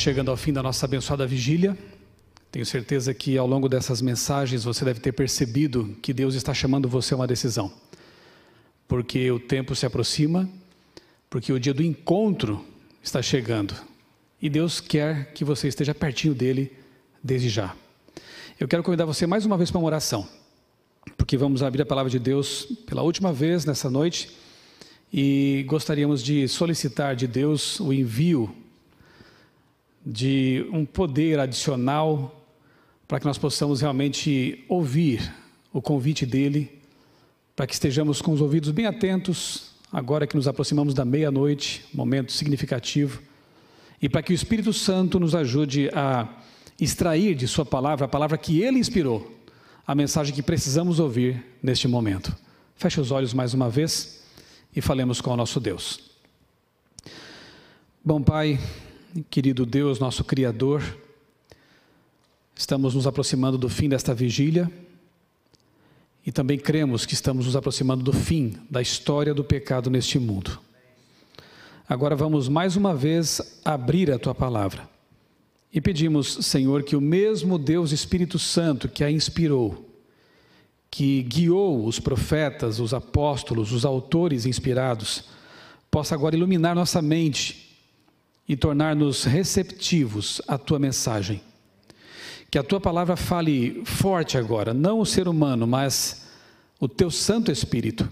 chegando ao fim da nossa abençoada vigília. Tenho certeza que ao longo dessas mensagens você deve ter percebido que Deus está chamando você a uma decisão. Porque o tempo se aproxima, porque o dia do encontro está chegando. E Deus quer que você esteja pertinho dele desde já. Eu quero convidar você mais uma vez para uma oração, porque vamos abrir a palavra de Deus pela última vez nessa noite e gostaríamos de solicitar de Deus o envio de um poder adicional para que nós possamos realmente ouvir o convite dele, para que estejamos com os ouvidos bem atentos, agora que nos aproximamos da meia-noite, momento significativo, e para que o Espírito Santo nos ajude a extrair de Sua palavra, a palavra que Ele inspirou, a mensagem que precisamos ouvir neste momento. Feche os olhos mais uma vez e falemos com o nosso Deus. Bom Pai, Querido Deus, nosso Criador, estamos nos aproximando do fim desta vigília e também cremos que estamos nos aproximando do fim da história do pecado neste mundo. Agora vamos mais uma vez abrir a tua palavra e pedimos, Senhor, que o mesmo Deus Espírito Santo que a inspirou, que guiou os profetas, os apóstolos, os autores inspirados, possa agora iluminar nossa mente e tornar-nos receptivos à tua mensagem. Que a tua palavra fale forte agora, não o ser humano, mas o teu Santo Espírito.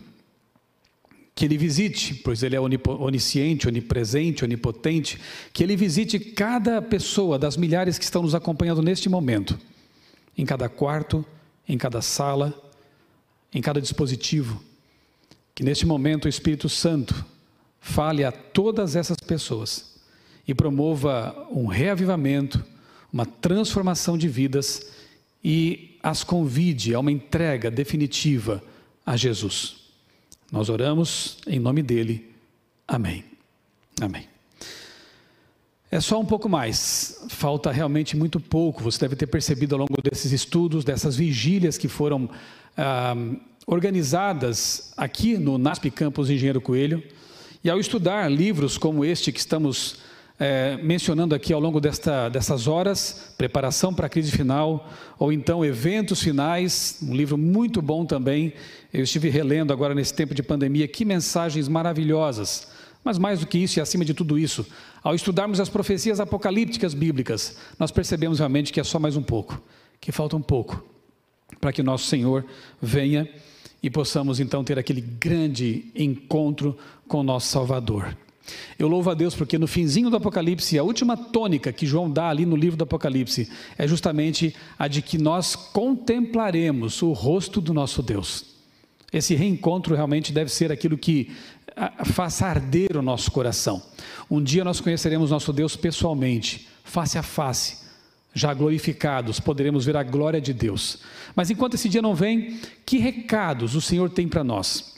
Que ele visite, pois ele é onisciente, onipresente, onipotente, que ele visite cada pessoa das milhares que estão nos acompanhando neste momento, em cada quarto, em cada sala, em cada dispositivo. Que neste momento o Espírito Santo fale a todas essas pessoas e promova um reavivamento, uma transformação de vidas e as convide a uma entrega definitiva a Jesus. Nós oramos em nome dele. Amém. Amém. É só um pouco mais, falta realmente muito pouco. Você deve ter percebido ao longo desses estudos, dessas vigílias que foram ah, organizadas aqui no NASP Campus Engenheiro Coelho. E ao estudar livros como este que estamos é, mencionando aqui ao longo desta, dessas horas, preparação para a crise final, ou então eventos finais, um livro muito bom também. Eu estive relendo agora nesse tempo de pandemia, que mensagens maravilhosas. Mas mais do que isso e acima de tudo isso, ao estudarmos as profecias apocalípticas bíblicas, nós percebemos realmente que é só mais um pouco, que falta um pouco, para que nosso Senhor venha e possamos então ter aquele grande encontro com o nosso Salvador. Eu louvo a Deus porque no finzinho do Apocalipse, a última tônica que João dá ali no livro do Apocalipse é justamente a de que nós contemplaremos o rosto do nosso Deus. Esse reencontro realmente deve ser aquilo que faça arder o nosso coração. Um dia nós conheceremos nosso Deus pessoalmente, face a face, já glorificados, poderemos ver a glória de Deus. Mas enquanto esse dia não vem, que recados o Senhor tem para nós?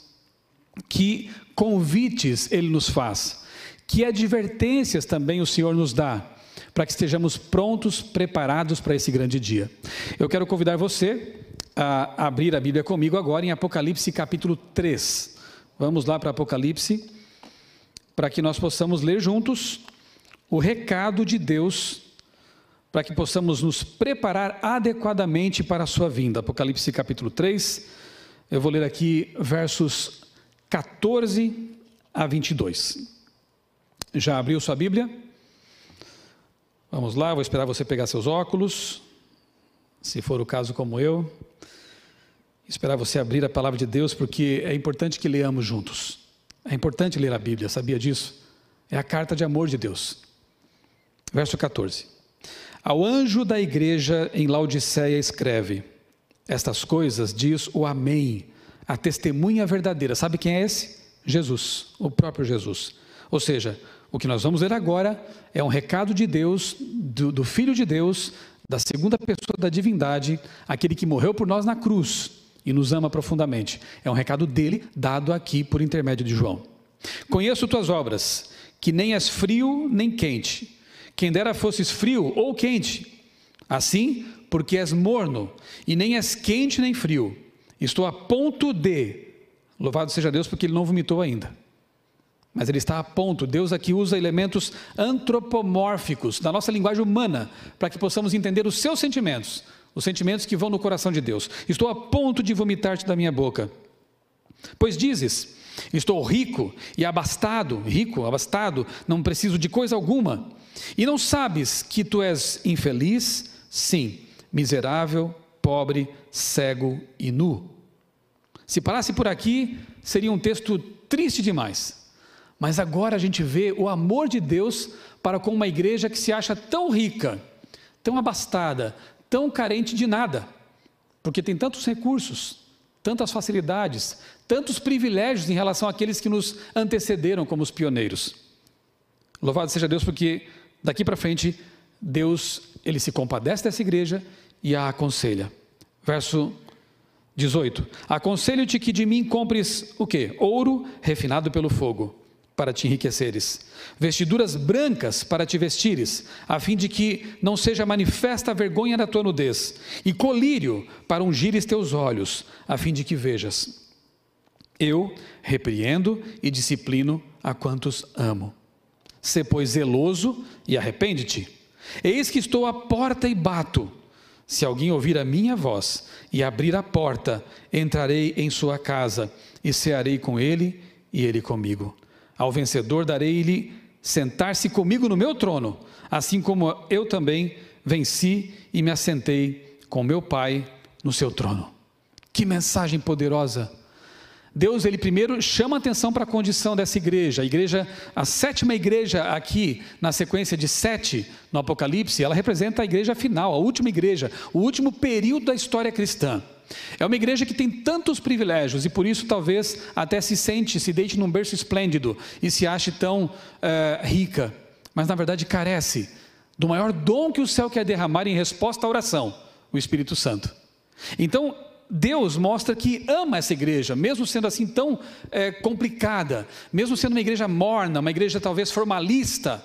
Que convites ele nos faz? Que advertências também o Senhor nos dá para que estejamos prontos, preparados para esse grande dia. Eu quero convidar você a abrir a Bíblia comigo agora em Apocalipse capítulo 3. Vamos lá para Apocalipse, para que nós possamos ler juntos o recado de Deus, para que possamos nos preparar adequadamente para a sua vinda. Apocalipse capítulo 3, eu vou ler aqui versos 14 a 22. Já abriu sua Bíblia? Vamos lá, vou esperar você pegar seus óculos, se for o caso como eu. Esperar você abrir a palavra de Deus, porque é importante que leamos juntos. É importante ler a Bíblia, sabia disso? É a carta de amor de Deus. Verso 14. Ao anjo da igreja em Laodiceia escreve: Estas coisas diz o Amém, a testemunha verdadeira. Sabe quem é esse? Jesus, o próprio Jesus. Ou seja, o que nós vamos ler agora é um recado de Deus, do, do, Filho de Deus, da segunda pessoa da divindade, aquele que morreu por nós na cruz e nos ama profundamente. É um recado dele, dado aqui por intermédio de João. Conheço tuas obras, que nem és frio nem quente. Quem dera fosses frio ou quente. Assim, porque és morno, e nem és quente nem frio. Estou a ponto de. Louvado seja Deus, porque ele não vomitou ainda. Mas ele está a ponto. Deus aqui usa elementos antropomórficos da nossa linguagem humana para que possamos entender os seus sentimentos, os sentimentos que vão no coração de Deus. Estou a ponto de vomitar-te da minha boca. Pois dizes: Estou rico e abastado, rico, abastado, não preciso de coisa alguma. E não sabes que tu és infeliz? Sim, miserável, pobre, cego e nu. Se parasse por aqui, seria um texto triste demais. Mas agora a gente vê o amor de Deus para com uma igreja que se acha tão rica, tão abastada, tão carente de nada, porque tem tantos recursos, tantas facilidades, tantos privilégios em relação àqueles que nos antecederam como os pioneiros. Louvado seja Deus, porque daqui para frente, Deus, ele se compadece dessa igreja e a aconselha. Verso 18: Aconselho-te que de mim compres o quê? Ouro refinado pelo fogo para te enriqueceres, vestiduras brancas para te vestires, a fim de que não seja manifesta a vergonha da tua nudez, e colírio para ungires teus olhos, a fim de que vejas. Eu repreendo e disciplino a quantos amo. Sê, pois, zeloso e arrepende-te. Eis que estou à porta e bato. Se alguém ouvir a minha voz e abrir a porta, entrarei em sua casa e cearei com ele e ele comigo. Ao vencedor darei-lhe sentar-se comigo no meu trono, assim como eu também venci e me assentei com meu Pai no seu trono. Que mensagem poderosa! Deus, ele primeiro chama atenção para a condição dessa igreja. A igreja, a sétima igreja aqui, na sequência de sete no Apocalipse, ela representa a igreja final, a última igreja, o último período da história cristã. É uma igreja que tem tantos privilégios e por isso talvez até se sente, se deite num berço esplêndido e se ache tão é, rica, mas na verdade carece do maior dom que o céu quer derramar em resposta à oração, o Espírito Santo. Então, Deus mostra que ama essa igreja, mesmo sendo assim tão é, complicada, mesmo sendo uma igreja morna, uma igreja talvez formalista.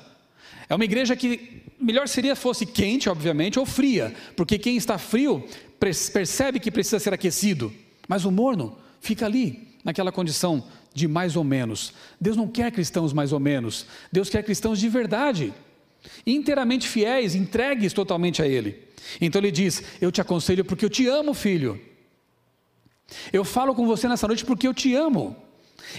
É uma igreja que melhor seria fosse quente, obviamente, ou fria, porque quem está frio percebe que precisa ser aquecido, mas o morno fica ali, naquela condição de mais ou menos. Deus não quer cristãos mais ou menos, Deus quer cristãos de verdade, inteiramente fiéis, entregues totalmente a Ele. Então Ele diz: Eu te aconselho porque eu te amo, filho. Eu falo com você nessa noite porque eu te amo.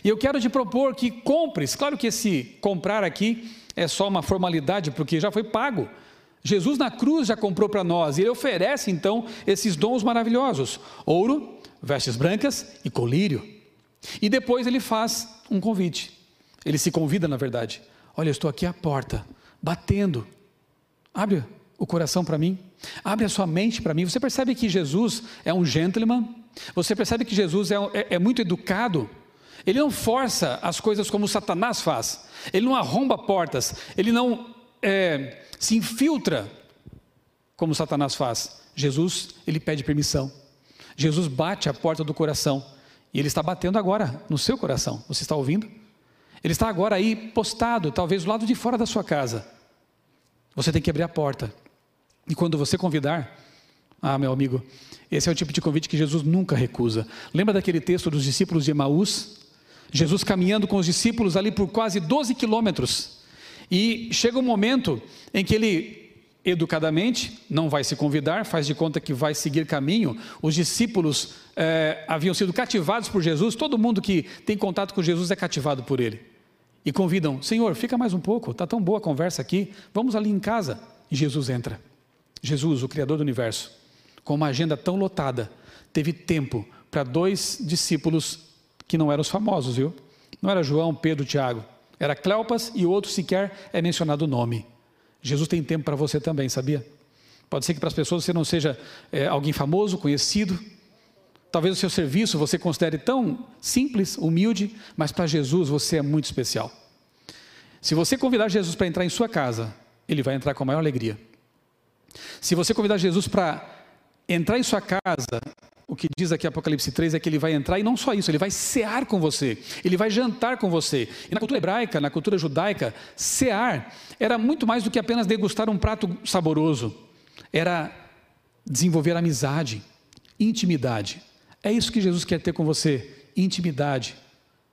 E eu quero te propor que compres. Claro que esse comprar aqui é só uma formalidade, porque já foi pago. Jesus na cruz já comprou para nós e ele oferece então esses dons maravilhosos: ouro, vestes brancas e colírio. E depois ele faz um convite. Ele se convida, na verdade. Olha, eu estou aqui à porta, batendo. Abre o coração para mim. Abre a sua mente para mim. Você percebe que Jesus é um gentleman? Você percebe que Jesus é, é, é muito educado? Ele não força as coisas como Satanás faz. Ele não arromba portas. Ele não é, se infiltra, como Satanás faz. Jesus, ele pede permissão. Jesus bate a porta do coração. E ele está batendo agora no seu coração. Você está ouvindo? Ele está agora aí postado, talvez do lado de fora da sua casa. Você tem que abrir a porta. E quando você convidar, ah, meu amigo, esse é o tipo de convite que Jesus nunca recusa. Lembra daquele texto dos discípulos de Emaús? Jesus caminhando com os discípulos ali por quase 12 quilômetros. E chega um momento em que ele, educadamente, não vai se convidar, faz de conta que vai seguir caminho. Os discípulos é, haviam sido cativados por Jesus, todo mundo que tem contato com Jesus é cativado por ele. E convidam: Senhor, fica mais um pouco, está tão boa a conversa aqui, vamos ali em casa. E Jesus entra. Jesus, o Criador do universo, com uma agenda tão lotada, teve tempo para dois discípulos que não eram os famosos, viu? Não era João, Pedro, Tiago era Cleopas e o outro sequer é mencionado o nome. Jesus tem tempo para você também, sabia? Pode ser que para as pessoas você não seja é, alguém famoso, conhecido. Talvez o seu serviço você considere tão simples, humilde, mas para Jesus você é muito especial. Se você convidar Jesus para entrar em sua casa, ele vai entrar com a maior alegria. Se você convidar Jesus para entrar em sua casa, o que diz aqui Apocalipse 3 é que ele vai entrar e não só isso, ele vai cear com você, ele vai jantar com você. E na cultura hebraica, na cultura judaica, cear era muito mais do que apenas degustar um prato saboroso, era desenvolver amizade, intimidade. É isso que Jesus quer ter com você: intimidade,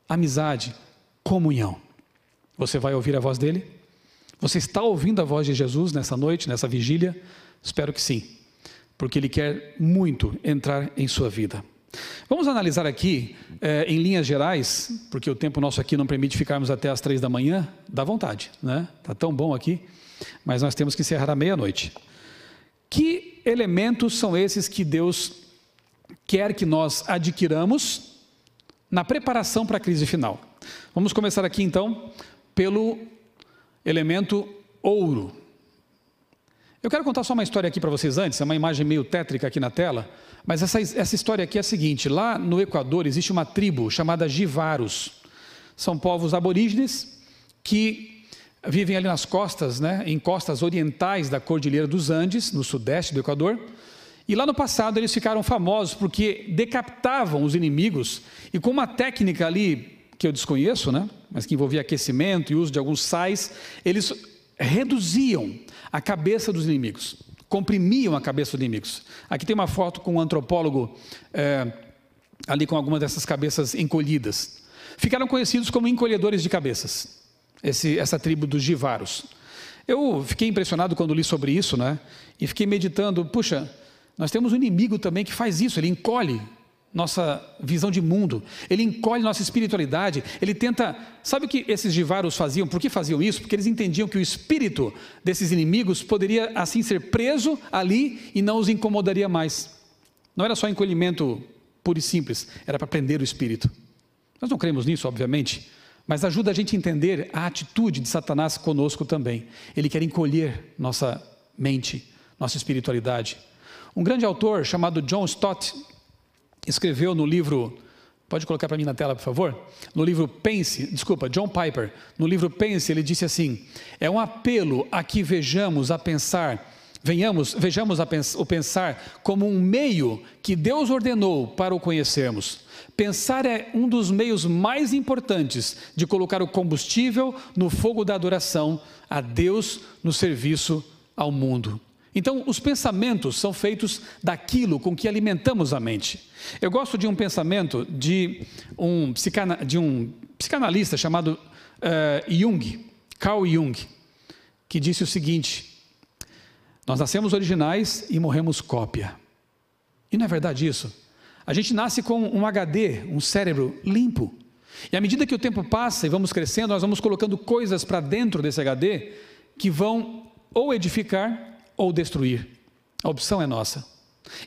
amizade, comunhão. Você vai ouvir a voz dele? Você está ouvindo a voz de Jesus nessa noite, nessa vigília? Espero que sim, porque ele quer muito entrar em sua vida. Vamos analisar aqui, eh, em linhas gerais, porque o tempo nosso aqui não permite ficarmos até as três da manhã, dá vontade, né? Está tão bom aqui, mas nós temos que encerrar à meia-noite. Que elementos são esses que Deus quer que nós adquiramos na preparação para a crise final? Vamos começar aqui então pelo elemento ouro. Eu quero contar só uma história aqui para vocês antes, é uma imagem meio tétrica aqui na tela, mas essa, essa história aqui é a seguinte: lá no Equador existe uma tribo chamada Jivaros. São povos aborígenes que vivem ali nas costas, né, em costas orientais da Cordilheira dos Andes, no sudeste do Equador. E lá no passado eles ficaram famosos porque decapitavam os inimigos e com uma técnica ali que eu desconheço, né, mas que envolvia aquecimento e uso de alguns sais, eles reduziam a cabeça dos inimigos, comprimiam a cabeça dos inimigos. Aqui tem uma foto com um antropólogo é, ali com algumas dessas cabeças encolhidas. Ficaram conhecidos como encolhedores de cabeças, esse, essa tribo dos Jivaros. Eu fiquei impressionado quando li sobre isso, né? E fiquei meditando, puxa, nós temos um inimigo também que faz isso, ele encolhe nossa visão de mundo, ele encolhe nossa espiritualidade, ele tenta. Sabe o que esses jivaros faziam? Por que faziam isso? Porque eles entendiam que o espírito desses inimigos poderia assim ser preso ali e não os incomodaria mais. Não era só encolhimento puro e simples, era para prender o espírito. Nós não cremos nisso, obviamente, mas ajuda a gente a entender a atitude de Satanás conosco também. Ele quer encolher nossa mente, nossa espiritualidade. Um grande autor chamado John Stott, escreveu no livro, pode colocar para mim na tela, por favor? No livro Pense, desculpa, John Piper, no livro Pense, ele disse assim: é um apelo a que vejamos a pensar, venhamos, vejamos pens o pensar como um meio que Deus ordenou para o conhecermos. Pensar é um dos meios mais importantes de colocar o combustível no fogo da adoração a Deus no serviço ao mundo. Então, os pensamentos são feitos daquilo com que alimentamos a mente. Eu gosto de um pensamento de um, psicana, de um psicanalista chamado uh, Jung, Carl Jung, que disse o seguinte: Nós nascemos originais e morremos cópia. E não é verdade isso? A gente nasce com um HD, um cérebro limpo. E à medida que o tempo passa e vamos crescendo, nós vamos colocando coisas para dentro desse HD que vão ou edificar ou destruir. A opção é nossa.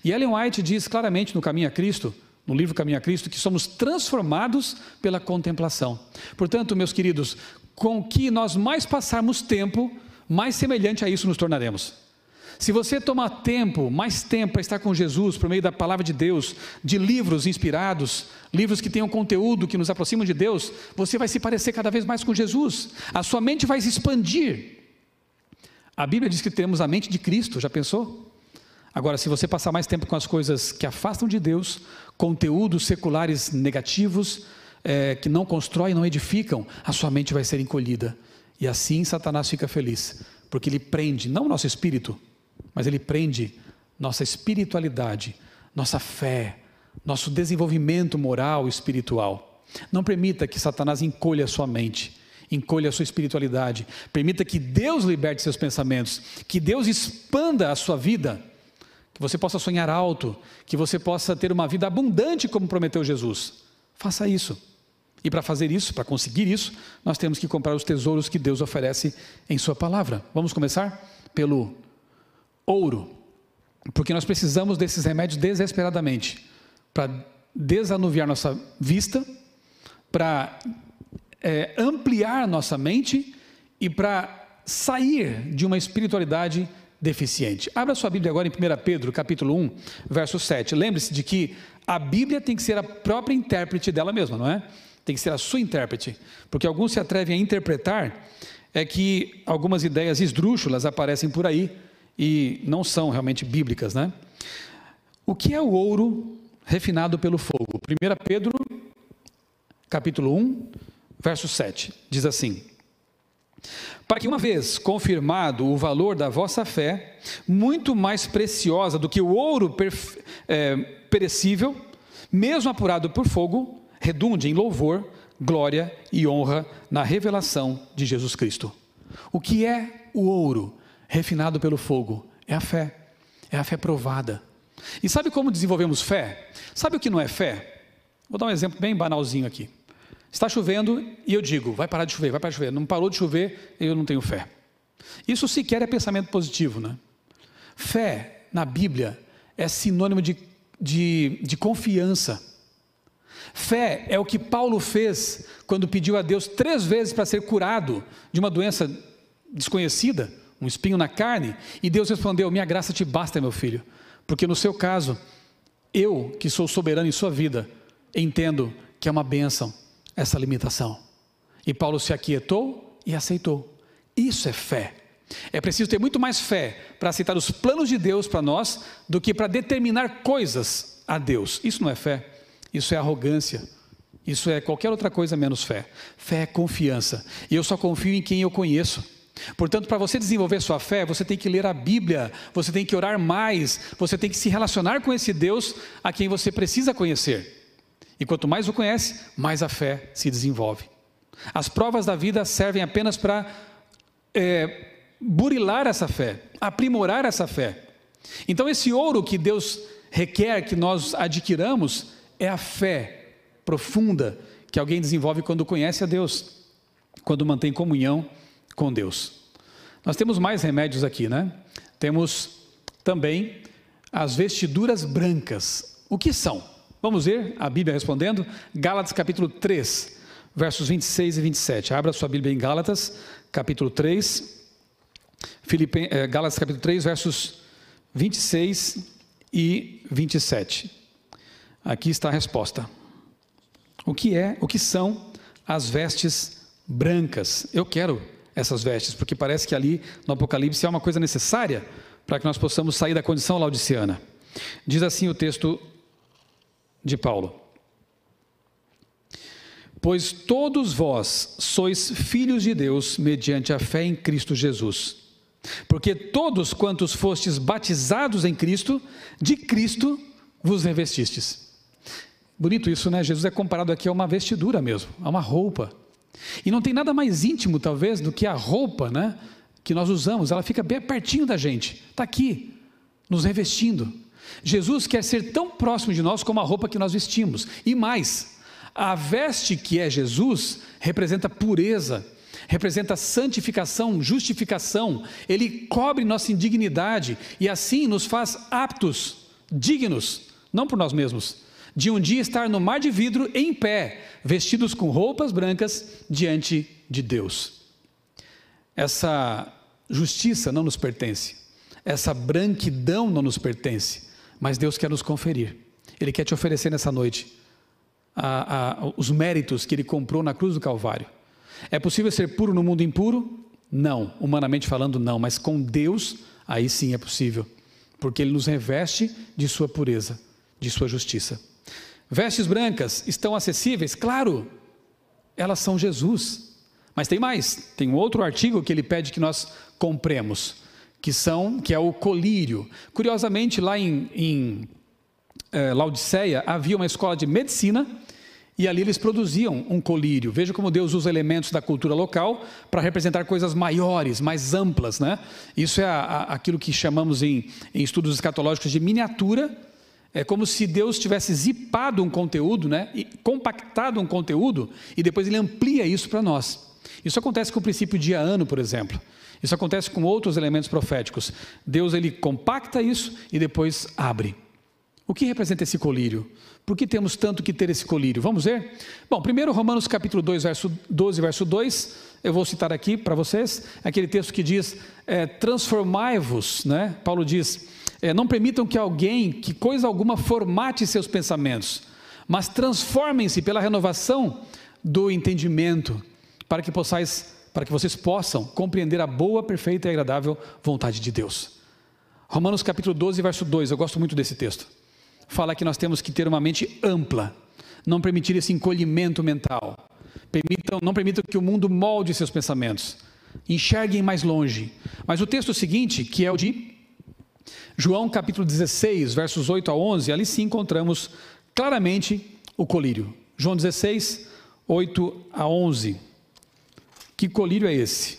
E Ellen White diz claramente no Caminho a Cristo, no livro Caminho a Cristo, que somos transformados pela contemplação. Portanto, meus queridos, com que nós mais passarmos tempo, mais semelhante a isso nos tornaremos. Se você tomar tempo, mais tempo para estar com Jesus, por meio da palavra de Deus, de livros inspirados, livros que tenham conteúdo que nos aproximam de Deus, você vai se parecer cada vez mais com Jesus. A sua mente vai se expandir. A Bíblia diz que temos a mente de Cristo, já pensou? Agora, se você passar mais tempo com as coisas que afastam de Deus, conteúdos seculares negativos, é, que não constroem, não edificam, a sua mente vai ser encolhida. E assim Satanás fica feliz, porque ele prende, não o nosso espírito, mas ele prende nossa espiritualidade, nossa fé, nosso desenvolvimento moral e espiritual. Não permita que Satanás encolha a sua mente encolha a sua espiritualidade, permita que Deus liberte seus pensamentos, que Deus expanda a sua vida, que você possa sonhar alto, que você possa ter uma vida abundante como prometeu Jesus. Faça isso. E para fazer isso, para conseguir isso, nós temos que comprar os tesouros que Deus oferece em Sua palavra. Vamos começar pelo ouro, porque nós precisamos desses remédios desesperadamente para desanuviar nossa vista, para é, ampliar nossa mente e para sair de uma espiritualidade deficiente. Abra sua Bíblia agora em 1 Pedro, capítulo 1, verso 7. Lembre-se de que a Bíblia tem que ser a própria intérprete dela mesma, não é? Tem que ser a sua intérprete, porque alguns se atrevem a interpretar é que algumas ideias esdrúxulas aparecem por aí e não são realmente bíblicas, né? O que é o ouro refinado pelo fogo? 1 Pedro, capítulo 1, verso 7, diz assim: Para que, uma vez confirmado o valor da vossa fé, muito mais preciosa do que o ouro é, perecível, mesmo apurado por fogo, redunde em louvor, glória e honra na revelação de Jesus Cristo. O que é o ouro refinado pelo fogo? É a fé, é a fé provada. E sabe como desenvolvemos fé? Sabe o que não é fé? Vou dar um exemplo bem banalzinho aqui. Está chovendo e eu digo, vai parar de chover, vai parar de chover. Não parou de chover, eu não tenho fé. Isso sequer é pensamento positivo, né? Fé, na Bíblia, é sinônimo de, de, de confiança. Fé é o que Paulo fez quando pediu a Deus três vezes para ser curado de uma doença desconhecida, um espinho na carne, e Deus respondeu: Minha graça te basta, meu filho, porque no seu caso, eu, que sou soberano em sua vida, entendo que é uma bênção essa limitação. E Paulo se aquietou e aceitou. Isso é fé. É preciso ter muito mais fé para aceitar os planos de Deus para nós do que para determinar coisas a Deus. Isso não é fé, isso é arrogância. Isso é qualquer outra coisa menos fé. Fé é confiança. E eu só confio em quem eu conheço. Portanto, para você desenvolver sua fé, você tem que ler a Bíblia, você tem que orar mais, você tem que se relacionar com esse Deus a quem você precisa conhecer. E quanto mais o conhece, mais a fé se desenvolve. As provas da vida servem apenas para é, burilar essa fé, aprimorar essa fé. Então, esse ouro que Deus requer que nós adquiramos é a fé profunda que alguém desenvolve quando conhece a Deus, quando mantém comunhão com Deus. Nós temos mais remédios aqui, né? Temos também as vestiduras brancas. O que são? Vamos ver a Bíblia respondendo? Gálatas capítulo 3, versos 26 e 27. Abra sua Bíblia em Gálatas, capítulo 3. Filipen, eh, Gálatas capítulo 3, versos 26 e 27. Aqui está a resposta. O que é, o que são as vestes brancas? Eu quero essas vestes, porque parece que ali no Apocalipse é uma coisa necessária para que nós possamos sair da condição laodiciana. Diz assim o texto de Paulo: Pois todos vós sois filhos de Deus mediante a fé em Cristo Jesus. Porque todos quantos fostes batizados em Cristo, de Cristo vos revestistes. Bonito isso, né? Jesus é comparado aqui a uma vestidura mesmo, a uma roupa. E não tem nada mais íntimo, talvez, do que a roupa, né? Que nós usamos, ela fica bem pertinho da gente, está aqui, nos revestindo. Jesus quer ser tão próximo de nós como a roupa que nós vestimos. E mais, a veste que é Jesus representa pureza, representa santificação, justificação. Ele cobre nossa indignidade e assim nos faz aptos, dignos, não por nós mesmos, de um dia estar no mar de vidro em pé, vestidos com roupas brancas diante de Deus. Essa justiça não nos pertence, essa branquidão não nos pertence mas Deus quer nos conferir. Ele quer te oferecer nessa noite a, a, os méritos que Ele comprou na cruz do Calvário. É possível ser puro no mundo impuro? Não, humanamente falando, não, mas com Deus, aí sim é possível, porque Ele nos reveste de Sua pureza, de Sua justiça. Vestes brancas estão acessíveis? Claro, elas são Jesus. Mas tem mais, tem um outro artigo que ele pede que nós compremos que são que é o colírio. Curiosamente, lá em, em é, Laodiceia havia uma escola de medicina e ali eles produziam um colírio. Veja como Deus usa elementos da cultura local para representar coisas maiores, mais amplas. Né? Isso é a, a, aquilo que chamamos em, em, estudos escatológicos de miniatura. É como se Deus tivesse zipado um conteúdo, né? e compactado um conteúdo, e depois ele amplia isso para nós. Isso acontece com o princípio dia ano, por exemplo. Isso acontece com outros elementos proféticos. Deus ele compacta isso e depois abre. O que representa esse colírio? Por que temos tanto que ter esse colírio? Vamos ver? Bom, primeiro Romanos capítulo 2, verso 12, verso 2, eu vou citar aqui para vocês, aquele texto que diz, é, transformai-vos, né? Paulo diz, é, não permitam que alguém, que coisa alguma formate seus pensamentos, mas transformem-se pela renovação do entendimento, para que possais para que vocês possam compreender a boa, perfeita e agradável vontade de Deus. Romanos capítulo 12, verso 2, eu gosto muito desse texto. Fala que nós temos que ter uma mente ampla, não permitir esse encolhimento mental. Permitam, não permitam que o mundo molde seus pensamentos. Enxerguem mais longe. Mas o texto seguinte, que é o de João capítulo 16, versos 8 a 11, ali sim encontramos claramente o colírio. João 16, 8 a 11. Que colírio é esse?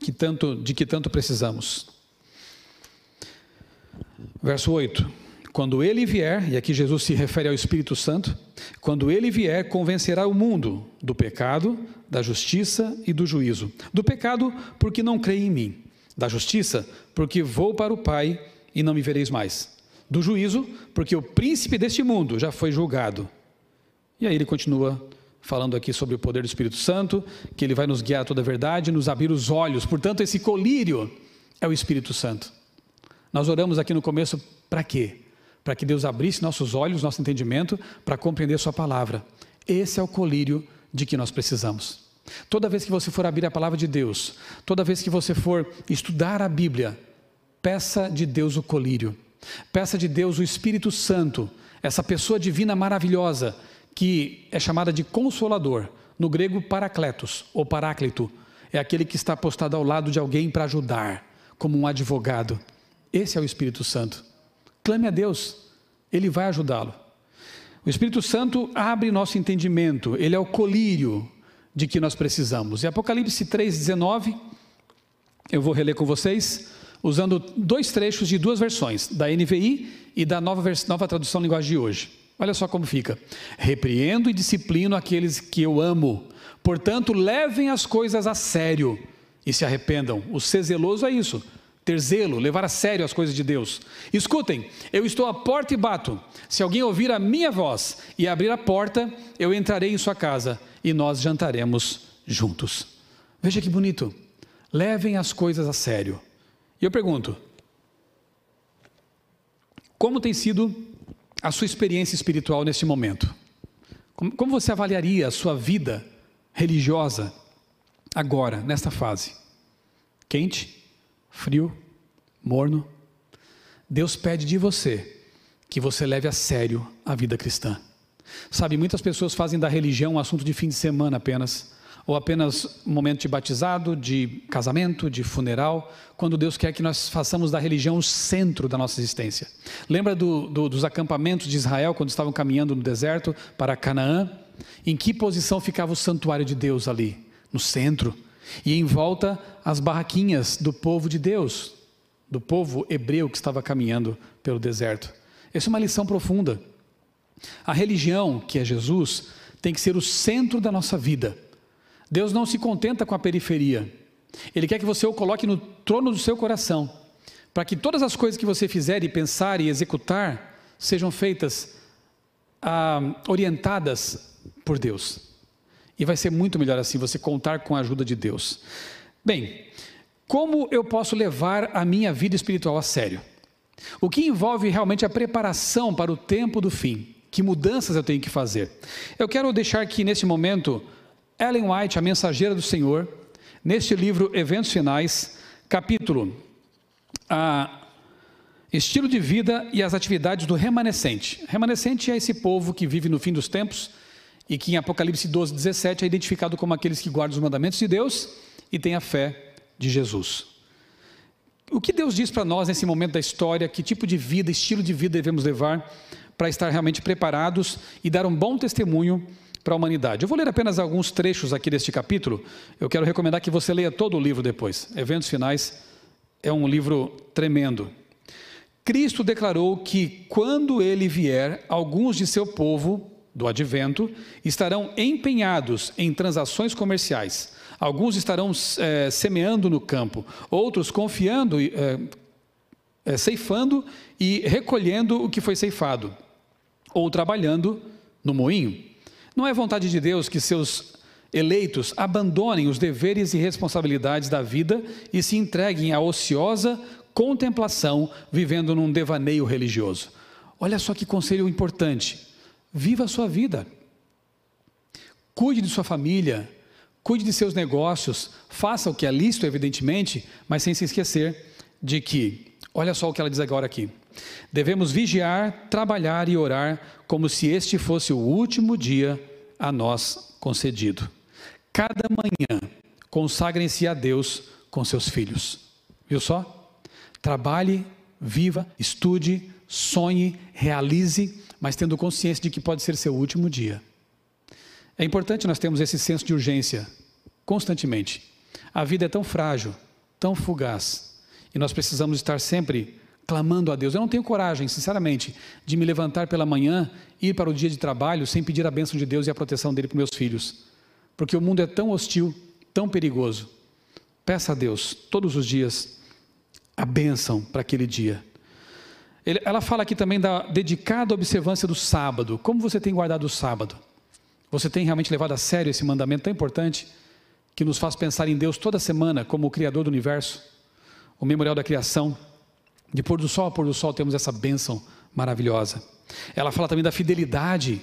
Que tanto, de que tanto precisamos? Verso 8: Quando ele vier, e aqui Jesus se refere ao Espírito Santo, quando ele vier, convencerá o mundo do pecado, da justiça e do juízo. Do pecado, porque não creem em mim. Da justiça, porque vou para o Pai e não me vereis mais. Do juízo, porque o príncipe deste mundo já foi julgado. E aí ele continua falando aqui sobre o poder do Espírito Santo, que ele vai nos guiar a toda a verdade, nos abrir os olhos. Portanto, esse colírio é o Espírito Santo. Nós oramos aqui no começo para quê? Para que Deus abrisse nossos olhos, nosso entendimento, para compreender Sua palavra. Esse é o colírio de que nós precisamos. Toda vez que você for abrir a palavra de Deus, toda vez que você for estudar a Bíblia, peça de Deus o colírio, peça de Deus o Espírito Santo, essa pessoa divina maravilhosa, que é chamada de consolador, no grego paracletos ou paráclito, é aquele que está postado ao lado de alguém para ajudar, como um advogado. Esse é o Espírito Santo. Clame a Deus, Ele vai ajudá-lo. O Espírito Santo abre nosso entendimento, ele é o colírio de que nós precisamos. E Apocalipse 3,19, eu vou reler com vocês, usando dois trechos de duas versões, da NVI e da nova, nova tradução linguagem de hoje. Olha só como fica: repreendo e disciplino aqueles que eu amo, portanto, levem as coisas a sério e se arrependam. O ser zeloso é isso, ter zelo, levar a sério as coisas de Deus. Escutem, eu estou à porta e bato. Se alguém ouvir a minha voz e abrir a porta, eu entrarei em sua casa e nós jantaremos juntos. Veja que bonito. Levem as coisas a sério. E eu pergunto: como tem sido a sua experiência espiritual neste momento? Como, como você avaliaria a sua vida religiosa agora, nesta fase? Quente? frio, morno. Deus pede de você que você leve a sério a vida cristã. Sabe, muitas pessoas fazem da religião um assunto de fim de semana apenas, ou apenas momento de batizado, de casamento, de funeral, quando Deus quer que nós façamos da religião o centro da nossa existência. Lembra do, do, dos acampamentos de Israel quando estavam caminhando no deserto para Canaã? Em que posição ficava o santuário de Deus ali? No centro. E em volta as barraquinhas do povo de Deus, do povo hebreu que estava caminhando pelo deserto. Essa é uma lição profunda. A religião, que é Jesus, tem que ser o centro da nossa vida. Deus não se contenta com a periferia. Ele quer que você o coloque no trono do seu coração, para que todas as coisas que você fizer e pensar e executar sejam feitas ah, orientadas por Deus. E vai ser muito melhor assim você contar com a ajuda de Deus. Bem, como eu posso levar a minha vida espiritual a sério? O que envolve realmente a preparação para o tempo do fim? Que mudanças eu tenho que fazer? Eu quero deixar aqui neste momento Ellen White, a mensageira do Senhor, neste livro Eventos Finais, capítulo Estilo de vida e as atividades do remanescente. Remanescente é esse povo que vive no fim dos tempos e que em Apocalipse 12, 17 é identificado como aqueles que guardam os mandamentos de Deus e têm a fé de Jesus. O que Deus diz para nós nesse momento da história, que tipo de vida, estilo de vida devemos levar para estar realmente preparados e dar um bom testemunho para a humanidade. Eu vou ler apenas alguns trechos aqui deste capítulo. Eu quero recomendar que você leia todo o livro depois. Eventos Finais é um livro tremendo. Cristo declarou que quando ele vier, alguns de seu povo do advento estarão empenhados em transações comerciais. Alguns estarão é, semeando no campo, outros confiando, é, é, ceifando e recolhendo o que foi ceifado, ou trabalhando no moinho. Não é vontade de Deus que seus eleitos abandonem os deveres e responsabilidades da vida e se entreguem à ociosa contemplação, vivendo num devaneio religioso. Olha só que conselho importante. Viva a sua vida. Cuide de sua família, cuide de seus negócios, faça o que é lícito, evidentemente, mas sem se esquecer de que, olha só o que ela diz agora aqui: devemos vigiar, trabalhar e orar como se este fosse o último dia a nós concedido. Cada manhã, consagrem-se a Deus com seus filhos. Viu só? Trabalhe, viva, estude, sonhe, realize mas tendo consciência de que pode ser seu último dia. É importante nós termos esse senso de urgência constantemente. A vida é tão frágil, tão fugaz, e nós precisamos estar sempre clamando a Deus. Eu não tenho coragem, sinceramente, de me levantar pela manhã, ir para o dia de trabalho sem pedir a bênção de Deus e a proteção dele para meus filhos, porque o mundo é tão hostil, tão perigoso. Peça a Deus todos os dias a bênção para aquele dia. ela fala aqui também da dedicada observância do sábado. Como você tem guardado o sábado? Você tem realmente levado a sério esse mandamento tão importante que nos faz pensar em Deus toda semana como o Criador do universo, o memorial da criação? De pôr do sol a pôr do sol temos essa bênção maravilhosa. Ela fala também da fidelidade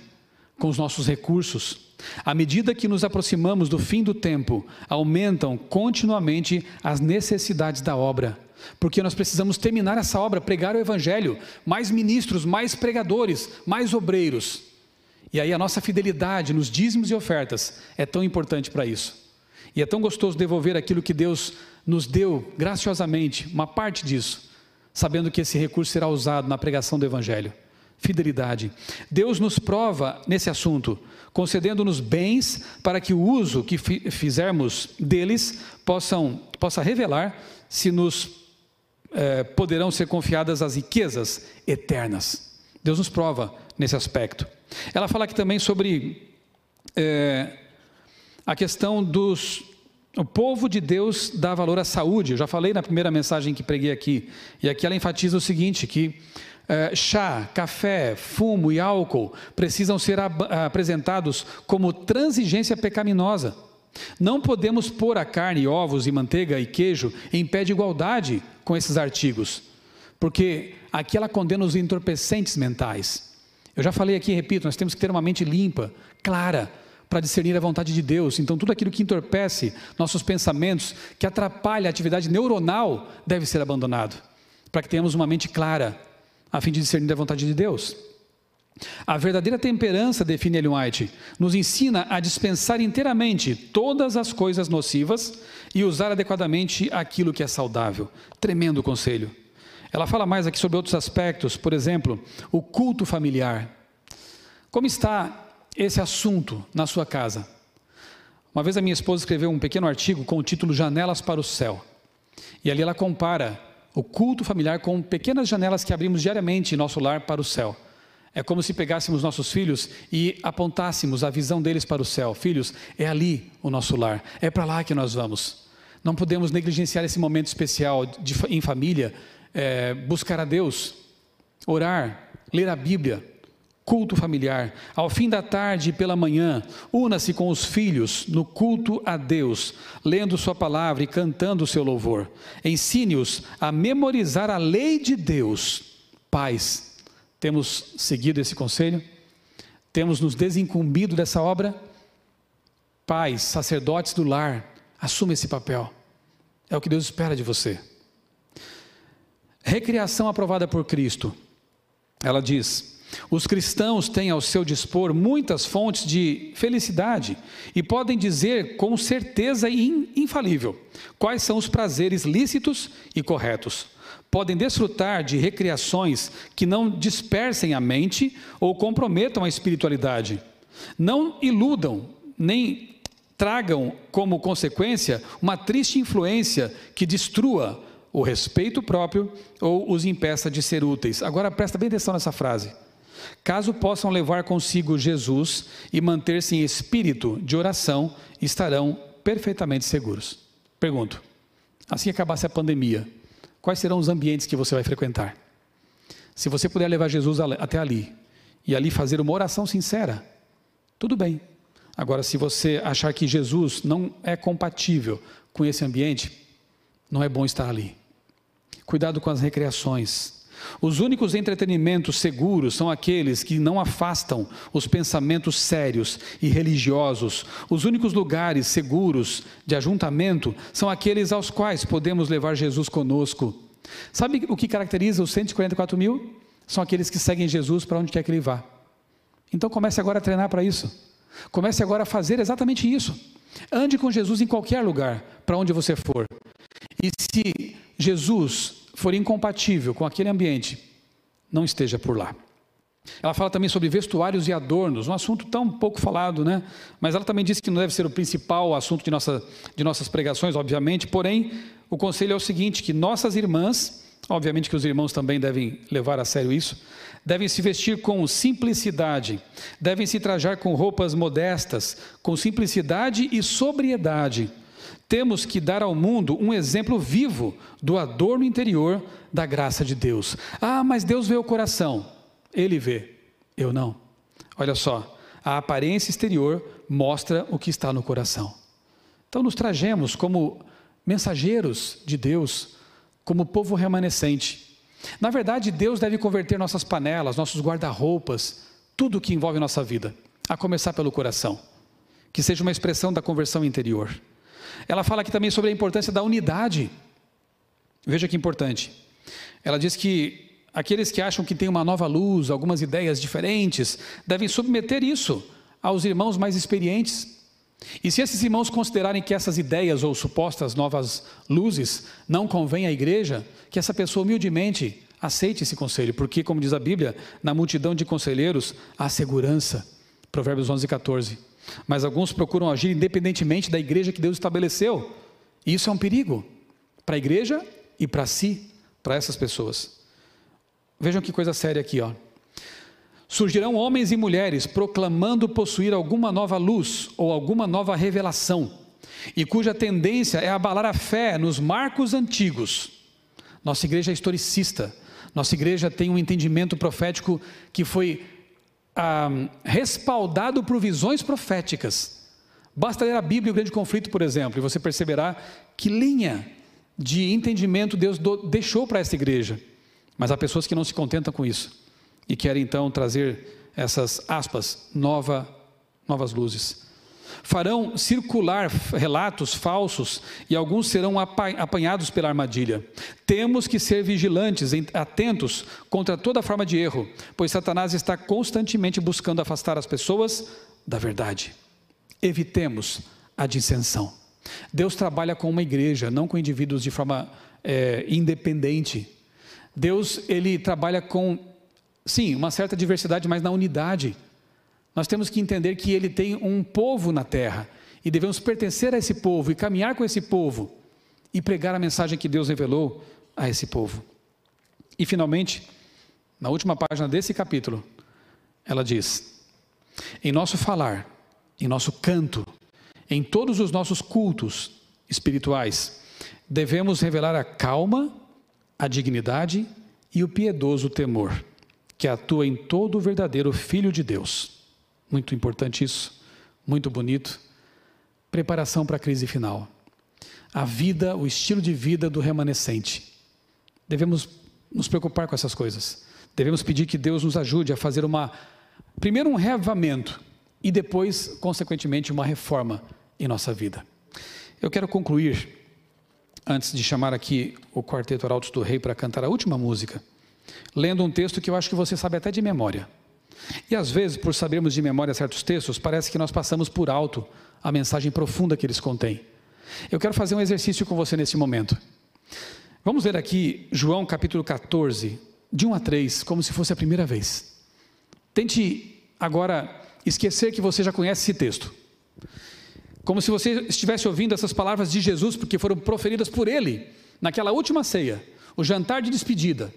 com os nossos recursos. À medida que nos aproximamos do fim do tempo, aumentam continuamente as necessidades da obra, porque nós precisamos terminar essa obra, pregar o Evangelho, mais ministros, mais pregadores, mais obreiros. E aí a nossa fidelidade nos dízimos e ofertas é tão importante para isso. E é tão gostoso devolver aquilo que Deus nos deu graciosamente, uma parte disso sabendo que esse recurso será usado na pregação do Evangelho. Fidelidade. Deus nos prova nesse assunto, concedendo-nos bens para que o uso que fizermos deles possam, possa revelar se nos eh, poderão ser confiadas as riquezas eternas. Deus nos prova nesse aspecto. Ela fala aqui também sobre eh, a questão dos o povo de Deus dá valor à saúde. Eu já falei na primeira mensagem que preguei aqui. E aqui ela enfatiza o seguinte: que é, chá, café, fumo e álcool precisam ser apresentados como transigência pecaminosa. Não podemos pôr a carne, ovos e manteiga e queijo em pé de igualdade com esses artigos, porque aqui ela condena os entorpecentes mentais. Eu já falei aqui, repito, nós temos que ter uma mente limpa, clara, para discernir a vontade de Deus. Então, tudo aquilo que entorpece nossos pensamentos, que atrapalha a atividade neuronal, deve ser abandonado, para que tenhamos uma mente clara, a fim de discernir a vontade de Deus. A verdadeira temperança, define Ellen White, nos ensina a dispensar inteiramente todas as coisas nocivas e usar adequadamente aquilo que é saudável. Tremendo conselho. Ela fala mais aqui sobre outros aspectos, por exemplo, o culto familiar. Como está esse assunto na sua casa. Uma vez a minha esposa escreveu um pequeno artigo com o título Janelas para o Céu. E ali ela compara o culto familiar com pequenas janelas que abrimos diariamente em nosso lar para o céu. É como se pegássemos nossos filhos e apontássemos a visão deles para o céu. Filhos, é ali o nosso lar, é para lá que nós vamos. Não podemos negligenciar esse momento especial de, em família, é, buscar a Deus, orar, ler a Bíblia, culto familiar. Ao fim da tarde e pela manhã, una-se com os filhos no culto a Deus, lendo Sua palavra e cantando o seu louvor. Ensine-os a memorizar a lei de Deus. Pais, temos seguido esse conselho? Temos nos desincumbido dessa obra? Pais, sacerdotes do lar, assuma esse papel. É o que Deus espera de você. Recriação aprovada por Cristo. Ela diz: os cristãos têm ao seu dispor muitas fontes de felicidade e podem dizer com certeza infalível quais são os prazeres lícitos e corretos. Podem desfrutar de recreações que não dispersem a mente ou comprometam a espiritualidade. Não iludam nem tragam como consequência uma triste influência que destrua o respeito próprio ou os impeça de ser úteis. Agora presta bem atenção nessa frase Caso possam levar consigo Jesus e manter-se em espírito de oração, estarão perfeitamente seguros. Pergunto: assim que acabasse a pandemia, quais serão os ambientes que você vai frequentar? Se você puder levar Jesus até ali e ali fazer uma oração sincera, tudo bem. Agora, se você achar que Jesus não é compatível com esse ambiente, não é bom estar ali. Cuidado com as recreações, os únicos entretenimentos seguros são aqueles que não afastam os pensamentos sérios e religiosos. Os únicos lugares seguros de ajuntamento são aqueles aos quais podemos levar Jesus conosco. Sabe o que caracteriza os 144 mil? São aqueles que seguem Jesus para onde quer que ele vá. Então comece agora a treinar para isso. Comece agora a fazer exatamente isso. Ande com Jesus em qualquer lugar, para onde você for. E se Jesus for incompatível com aquele ambiente, não esteja por lá. Ela fala também sobre vestuários e adornos, um assunto tão pouco falado, né? Mas ela também disse que não deve ser o principal assunto de, nossa, de nossas pregações, obviamente. Porém, o conselho é o seguinte: que nossas irmãs, obviamente que os irmãos também devem levar a sério isso, devem se vestir com simplicidade, devem se trajar com roupas modestas, com simplicidade e sobriedade. Temos que dar ao mundo um exemplo vivo do adorno interior da graça de Deus. Ah, mas Deus vê o coração. Ele vê, eu não. Olha só, a aparência exterior mostra o que está no coração. Então nos trajemos como mensageiros de Deus, como povo remanescente. Na verdade, Deus deve converter nossas panelas, nossos guarda-roupas, tudo o que envolve nossa vida, a começar pelo coração. Que seja uma expressão da conversão interior. Ela fala aqui também sobre a importância da unidade. Veja que importante. Ela diz que Aqueles que acham que tem uma nova luz, algumas ideias diferentes, devem submeter isso aos irmãos mais experientes. E se esses irmãos considerarem que essas ideias ou supostas novas luzes não convêm à igreja, que essa pessoa humildemente aceite esse conselho, porque, como diz a Bíblia, na multidão de conselheiros há segurança. Provérbios 11 e 14. Mas alguns procuram agir independentemente da igreja que Deus estabeleceu. E isso é um perigo para a igreja e para si, para essas pessoas. Vejam que coisa séria aqui, ó. Surgirão homens e mulheres proclamando possuir alguma nova luz ou alguma nova revelação, e cuja tendência é abalar a fé nos marcos antigos. Nossa igreja é historicista, nossa igreja tem um entendimento profético que foi ah, respaldado por visões proféticas. Basta ler a Bíblia o Grande Conflito, por exemplo, e você perceberá que linha de entendimento Deus deixou para essa igreja. Mas há pessoas que não se contentam com isso e querem então trazer essas aspas, nova, novas luzes. Farão circular relatos falsos e alguns serão apanhados pela armadilha. Temos que ser vigilantes, atentos contra toda forma de erro, pois Satanás está constantemente buscando afastar as pessoas da verdade. Evitemos a dissensão. Deus trabalha com uma igreja, não com indivíduos de forma é, independente. Deus, ele trabalha com, sim, uma certa diversidade, mas na unidade. Nós temos que entender que ele tem um povo na terra e devemos pertencer a esse povo e caminhar com esse povo e pregar a mensagem que Deus revelou a esse povo. E finalmente, na última página desse capítulo, ela diz: em nosso falar, em nosso canto, em todos os nossos cultos espirituais, devemos revelar a calma a dignidade e o piedoso temor, que atua em todo o verdadeiro Filho de Deus. Muito importante isso, muito bonito. Preparação para a crise final. A vida, o estilo de vida do remanescente. Devemos nos preocupar com essas coisas. Devemos pedir que Deus nos ajude a fazer uma, primeiro um reavamento e depois, consequentemente, uma reforma em nossa vida. Eu quero concluir antes de chamar aqui o Quarteto Arautos do Rei para cantar a última música, lendo um texto que eu acho que você sabe até de memória. E às vezes, por sabermos de memória certos textos, parece que nós passamos por alto a mensagem profunda que eles contêm. Eu quero fazer um exercício com você nesse momento. Vamos ler aqui João capítulo 14, de 1 a 3, como se fosse a primeira vez. Tente agora esquecer que você já conhece esse texto como se você estivesse ouvindo essas palavras de Jesus, porque foram proferidas por ele naquela última ceia, o jantar de despedida,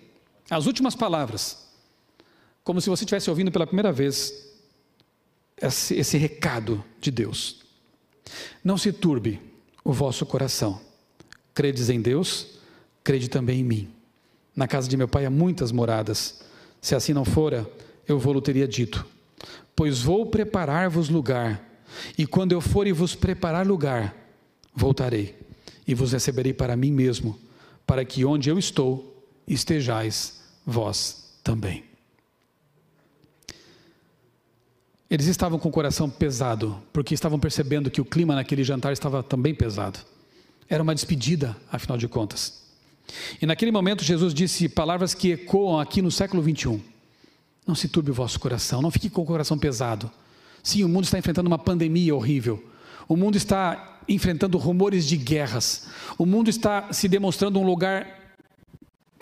as últimas palavras, como se você estivesse ouvindo pela primeira vez esse, esse recado de Deus. Não se turbe o vosso coração. Credes em Deus, crede também em mim. Na casa de meu pai há muitas moradas. Se assim não fora, eu vou-lo teria dito. Pois vou preparar-vos lugar e quando eu for e vos preparar lugar, voltarei e vos receberei para mim mesmo, para que onde eu estou, estejais vós também. Eles estavam com o coração pesado, porque estavam percebendo que o clima naquele jantar estava também pesado. Era uma despedida, afinal de contas. E naquele momento Jesus disse palavras que ecoam aqui no século 21. Não se turbe o vosso coração, não fique com o coração pesado. Sim, o mundo está enfrentando uma pandemia horrível. O mundo está enfrentando rumores de guerras. O mundo está se demonstrando um lugar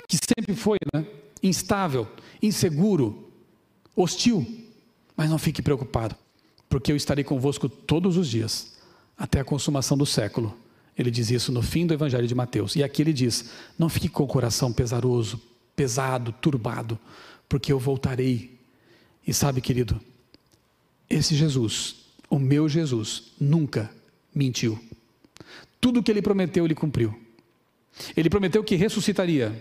que sempre foi né? instável, inseguro. hostil, mas não fique preocupado, porque eu estarei convosco todos os dias, até a consumação do século. Ele diz isso no fim do Evangelho de Mateus. E aqui ele diz: Não fique com o coração pesaroso, pesado, turbado, porque eu voltarei. E sabe, querido, esse Jesus, o meu Jesus, nunca mentiu. Tudo o que ele prometeu, ele cumpriu. Ele prometeu que ressuscitaria,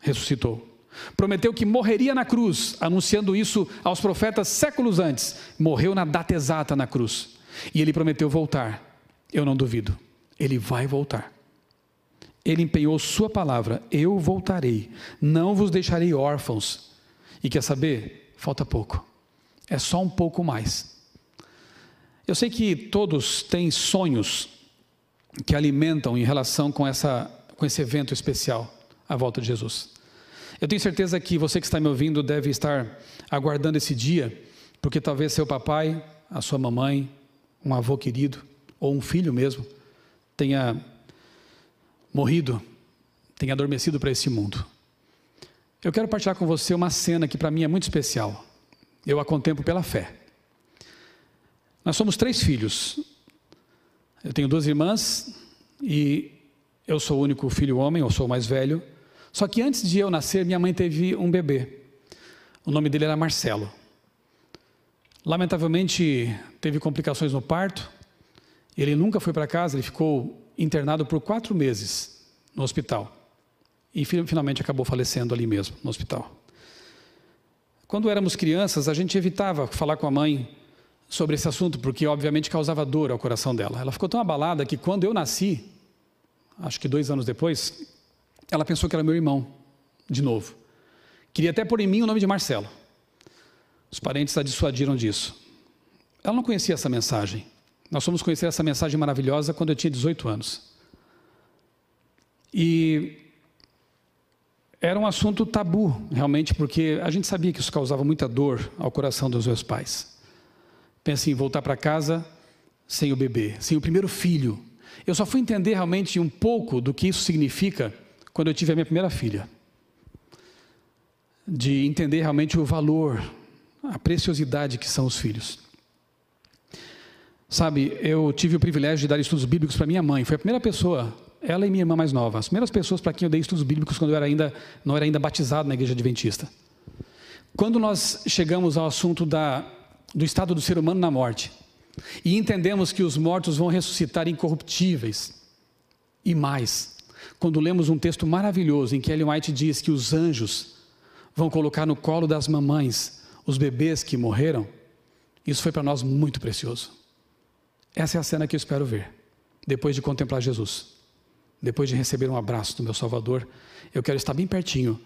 ressuscitou. Prometeu que morreria na cruz, anunciando isso aos profetas séculos antes. Morreu na data exata na cruz. E ele prometeu voltar. Eu não duvido. Ele vai voltar. Ele empenhou sua palavra: Eu voltarei, não vos deixarei órfãos. E quer saber? Falta pouco. É só um pouco mais. Eu sei que todos têm sonhos que alimentam em relação com, essa, com esse evento especial, a volta de Jesus. Eu tenho certeza que você que está me ouvindo deve estar aguardando esse dia, porque talvez seu papai, a sua mamãe, um avô querido, ou um filho mesmo, tenha morrido, tenha adormecido para esse mundo. Eu quero partilhar com você uma cena que para mim é muito especial. Eu a contemplo pela fé. Nós somos três filhos. Eu tenho duas irmãs e eu sou o único filho homem, eu sou o mais velho. Só que antes de eu nascer, minha mãe teve um bebê. O nome dele era Marcelo. Lamentavelmente, teve complicações no parto. Ele nunca foi para casa, ele ficou internado por quatro meses no hospital. E finalmente acabou falecendo ali mesmo, no hospital. Quando éramos crianças, a gente evitava falar com a mãe sobre esse assunto, porque obviamente causava dor ao coração dela. Ela ficou tão abalada que quando eu nasci, acho que dois anos depois, ela pensou que era meu irmão, de novo. Queria até pôr em mim o nome de Marcelo. Os parentes a dissuadiram disso. Ela não conhecia essa mensagem. Nós fomos conhecer essa mensagem maravilhosa quando eu tinha 18 anos. E era um assunto tabu, realmente, porque a gente sabia que isso causava muita dor ao coração dos meus pais. Pensa em voltar para casa sem o bebê, sem o primeiro filho. Eu só fui entender realmente um pouco do que isso significa quando eu tive a minha primeira filha. De entender realmente o valor, a preciosidade que são os filhos. Sabe, eu tive o privilégio de dar estudos bíblicos para minha mãe. Foi a primeira pessoa, ela e minha irmã mais nova, as primeiras pessoas para quem eu dei estudos bíblicos quando eu era ainda, não era ainda batizado na igreja adventista. Quando nós chegamos ao assunto da, do estado do ser humano na morte, e entendemos que os mortos vão ressuscitar incorruptíveis, e mais, quando lemos um texto maravilhoso em que Ellen White diz que os anjos vão colocar no colo das mamães os bebês que morreram, isso foi para nós muito precioso. Essa é a cena que eu espero ver, depois de contemplar Jesus, depois de receber um abraço do meu Salvador. Eu quero estar bem pertinho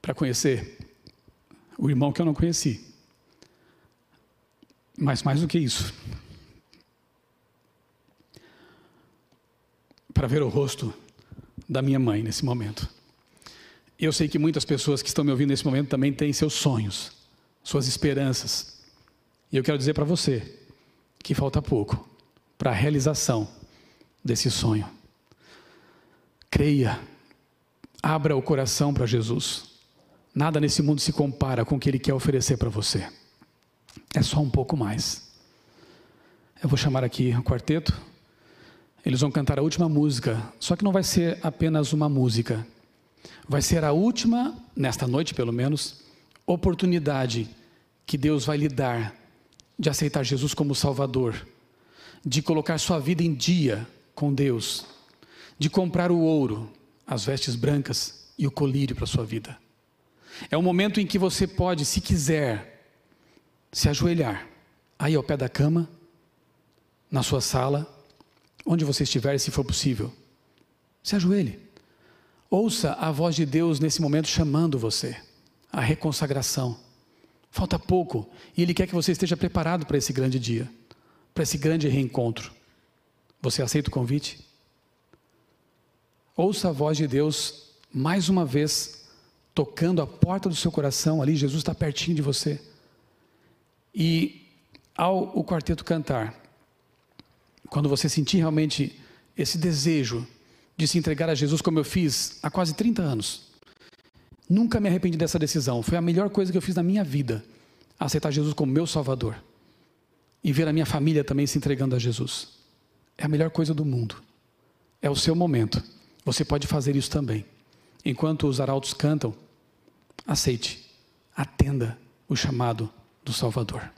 para conhecer o irmão que eu não conheci. Mas mais do que isso, para ver o rosto da minha mãe nesse momento. Eu sei que muitas pessoas que estão me ouvindo nesse momento também têm seus sonhos, suas esperanças. E eu quero dizer para você que falta pouco para a realização desse sonho. Creia, abra o coração para Jesus. Nada nesse mundo se compara com o que Ele quer oferecer para você. É só um pouco mais. Eu vou chamar aqui o quarteto. Eles vão cantar a última música, só que não vai ser apenas uma música. Vai ser a última, nesta noite pelo menos, oportunidade que Deus vai lhe dar de aceitar Jesus como Salvador, de colocar sua vida em dia com Deus, de comprar o ouro, as vestes brancas e o colírio para sua vida. É o momento em que você pode, se quiser, se ajoelhar aí ao pé da cama, na sua sala, onde você estiver, se for possível. Se ajoelhe. Ouça a voz de Deus nesse momento chamando você, a reconsagração. Falta pouco e Ele quer que você esteja preparado para esse grande dia, para esse grande reencontro. Você aceita o convite? Ouça a voz de Deus mais uma vez, tocando a porta do seu coração ali. Jesus está pertinho de você. E ao o quarteto cantar, quando você sentir realmente esse desejo de se entregar a Jesus, como eu fiz há quase 30 anos, Nunca me arrependi dessa decisão. Foi a melhor coisa que eu fiz na minha vida. Aceitar Jesus como meu Salvador. E ver a minha família também se entregando a Jesus. É a melhor coisa do mundo. É o seu momento. Você pode fazer isso também. Enquanto os arautos cantam, aceite, atenda o chamado do Salvador.